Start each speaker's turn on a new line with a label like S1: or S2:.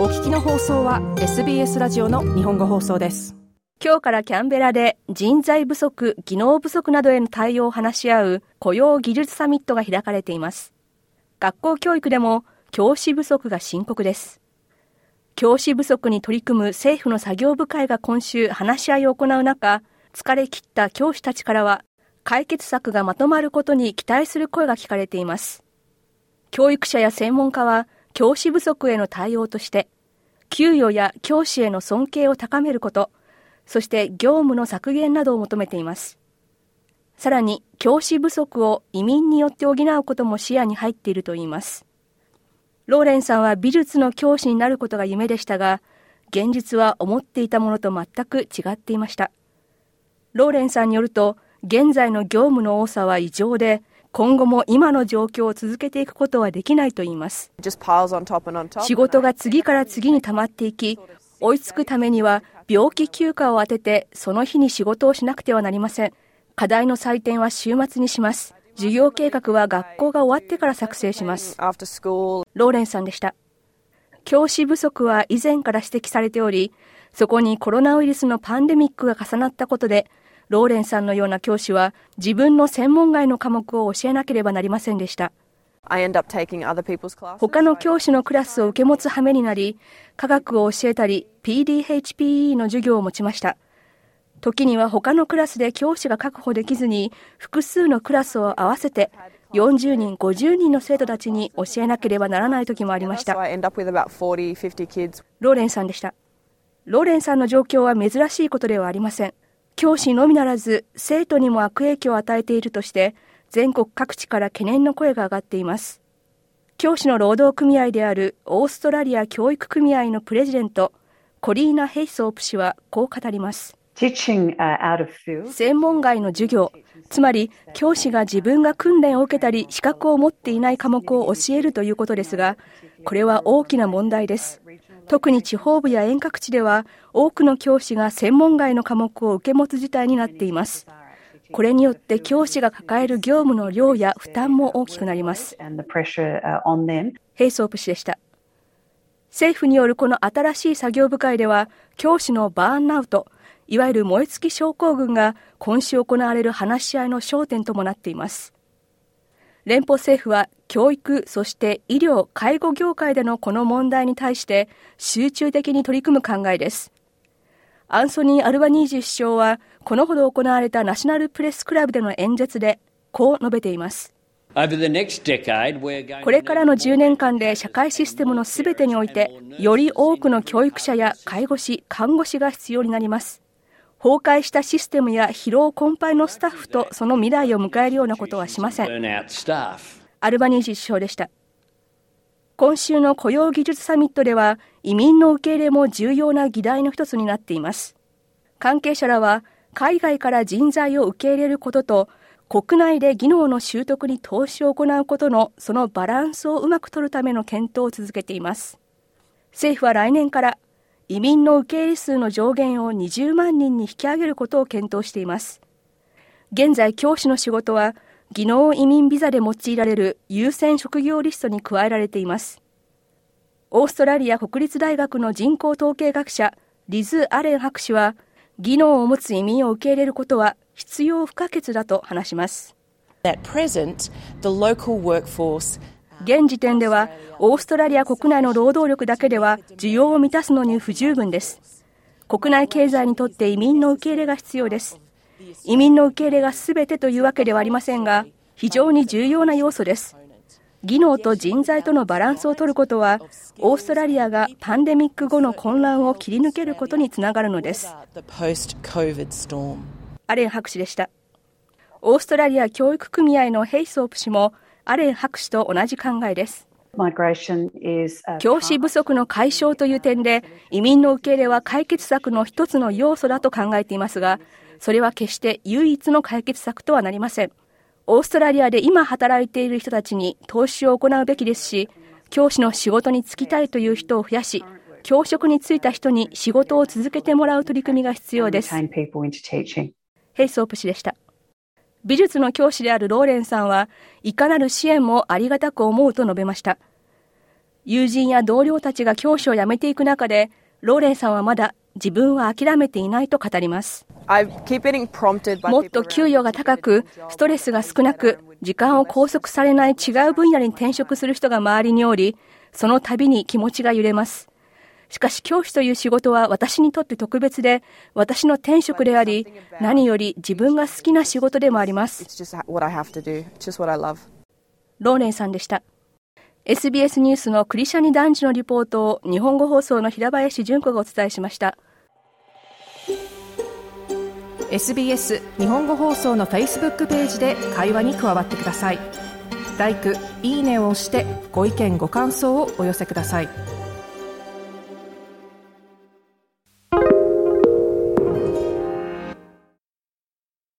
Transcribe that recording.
S1: お聞きの放送は SBS ラジオの日本語放送です
S2: 今日からキャンベラで人材不足、技能不足などへの対応を話し合う雇用技術サミットが開かれています。学校教育でも教師不足が深刻です。教師不足に取り組む政府の作業部会が今週話し合いを行う中、疲れ切った教師たちからは解決策がまとまることに期待する声が聞かれています。教育者や専門家は教師不足への対応として、給与や教師への尊敬を高めること、そして業務の削減などを求めています。さらに、教師不足を移民によって補うことも視野に入っているといいます。ローレンさんは美術の教師になることが夢でしたが、現実は思っていたものと全く違っていました。ローレンさんによると、現在の業務の多さは異常で、今後も今の状況を続けていくことはできないと言います。仕事が次から次に溜まっていき、追いつくためには病気休暇を当ててその日に仕事をしなくてはなりません。課題の採点は週末にします。授業計画は学校が終わってから作成します。ローレンさんでした。教師不足は以前から指摘されており、そこにコロナウイルスのパンデミックが重なったことで、ローレンさんのような教師は自分の専門外の科目を教えなければなりませんでした。他の教師のクラスを受け持つ羽目になり、科学を教えたり、PDHPE の授業を持ちました。時には他のクラスで教師が確保できずに、複数のクラスを合わせて、40人、50人の生徒たちに教えなければならない時もありました。ローレンさんでした。ローレンさんの状況は珍しいことではありません。教師のみならず生徒にも悪影響を与えているとして全国各地から懸念の声が上がっています。教師の労働組合であるオーストラリア教育組合のプレジデントコリーナ・ヘイソープ氏はこう語ります。専門外の授業つまり教師が自分が訓練を受けたり資格を持っていない科目を教えるということですがこれは大きな問題です特に地方部や遠隔地では多くの教師が専門外の科目を受け持つ事態になっています。これによって教師が抱える業務の量や負担も大きくなります。ヘイソープ氏でした。政府によるこの新しい作業部会では、教師のバーンアウト、いわゆる燃え尽き症候群が今週行われる話し合いの焦点ともなっています。連邦政府は教育、そして医療、介護業界でのこの問題に対して集中的に取り組む考えです。アンソニー・アルバニージ首相は、このほど行われたナショナルプレスクラブでの演説で、こう述べています。これからの10年間で社会システムのすべてにおいて、より多くの教育者や介護士、看護師が必要になります。崩壊したシステムや疲労困憊のスタッフとその未来を迎えるようなことはしません。アルバニージー首相でした。今週の雇用技術サミットでは移民の受け入れも重要な議題の一つになっています。関係者らは海外から人材を受け入れることと国内で技能の習得に投資を行うことのそのバランスをうまく取るための検討を続けています。政府は来年から移民の受け入れ数の上限を20万人に引き上げることを検討しています。現在、教師の仕事は、技能移民ビザで用いられる優先職業リストに加えられています。オーストラリア国立大学の人口統計学者、リズ・アレン博士は、技能を持つ移民を受け入れることは必要不可欠だと話します。現時点ではオーストラリア国内の労働力だけでは需要を満たすのに不十分です国内経済にとって移民の受け入れが必要です移民の受け入れが全てというわけではありませんが非常に重要な要素です。技能と人材とのバランスを取ることはオーストラリアがパンデミック後の混乱を切り抜けることにつながるのです。アレン博士でした。オーストラリア教育組合のヘイソープ氏もアレン博士と同じ考えです。教師不足の解消という点で移民の受け入れは解決策の一つの要素だと考えていますがそれは決して唯一の解決策とはなりません。オーストラリアで今働いている人たちに投資を行うべきですし教師の仕事に就きたいという人を増やし教職に就いた人に仕事を続けてもらう取り組みが必要です。ヘイソープ氏でした美術の教師であるローレンさんはいかなる支援もありがたく思うと述べました友人や同僚たちが教師を辞めていく中で、ローレンさんはまだ自分は諦めていないと語ります。もっと給与が高く、ストレスが少なく、時間を拘束されない違う分野に転職する人が周りにおり、その度に気持ちが揺れます。しかし教師という仕事は私にとって特別で、私の転職であり、何より自分が好きな仕事でもあります。ローレンさんでした。SBS ニュースのクリシャニ男児のリポートを日本語放送の平林純子がお伝えしました。
S1: SBS 日本語放送の Facebook ページで会話に加わってください。l i いいねを押してご意見ご感想をお寄せください。